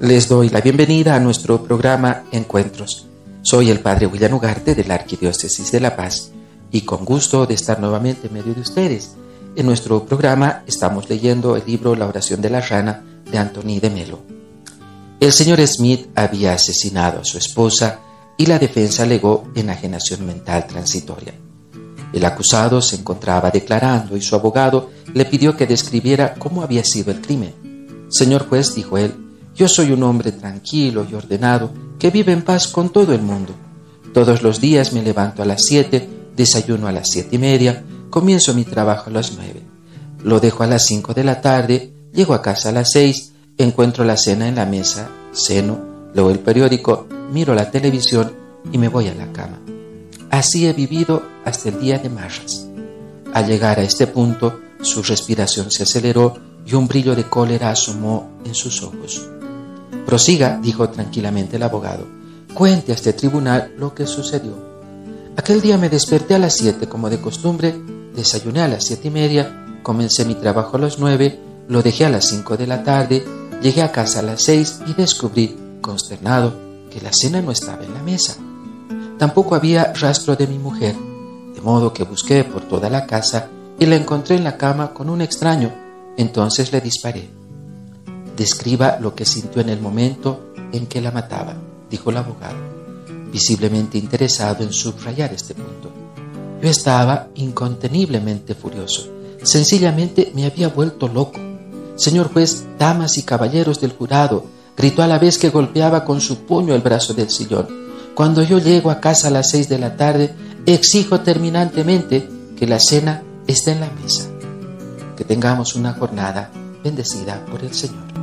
Les doy la bienvenida a nuestro programa Encuentros. Soy el Padre William Ugarte de la Arquidiócesis de La Paz y con gusto de estar nuevamente en medio de ustedes. En nuestro programa estamos leyendo el libro La oración de la rana de Anthony de Melo. El señor Smith había asesinado a su esposa y la defensa alegó enajenación mental transitoria. El acusado se encontraba declarando y su abogado le pidió que describiera cómo había sido el crimen. Señor juez, dijo él, yo soy un hombre tranquilo y ordenado que vive en paz con todo el mundo. Todos los días me levanto a las siete, desayuno a las siete y media, comienzo mi trabajo a las nueve. Lo dejo a las cinco de la tarde, llego a casa a las seis, encuentro la cena en la mesa, ceno, leo el periódico, miro la televisión y me voy a la cama. Así he vivido hasta el día de Marras. Al llegar a este punto, su respiración se aceleró y un brillo de cólera asomó en sus ojos. Prosiga, dijo tranquilamente el abogado. Cuente a este tribunal lo que sucedió. Aquel día me desperté a las siete como de costumbre, desayuné a las siete y media, comencé mi trabajo a las nueve, lo dejé a las cinco de la tarde, llegué a casa a las seis y descubrí, consternado, que la cena no estaba en la mesa. Tampoco había rastro de mi mujer, de modo que busqué por toda la casa y la encontré en la cama con un extraño. Entonces le disparé. Describa lo que sintió en el momento en que la mataba, dijo el abogado, visiblemente interesado en subrayar este punto. Yo estaba inconteniblemente furioso. Sencillamente me había vuelto loco. Señor juez, damas y caballeros del jurado, gritó a la vez que golpeaba con su puño el brazo del sillón. Cuando yo llego a casa a las seis de la tarde, exijo terminantemente que la cena esté en la mesa. Que tengamos una jornada bendecida por el Señor.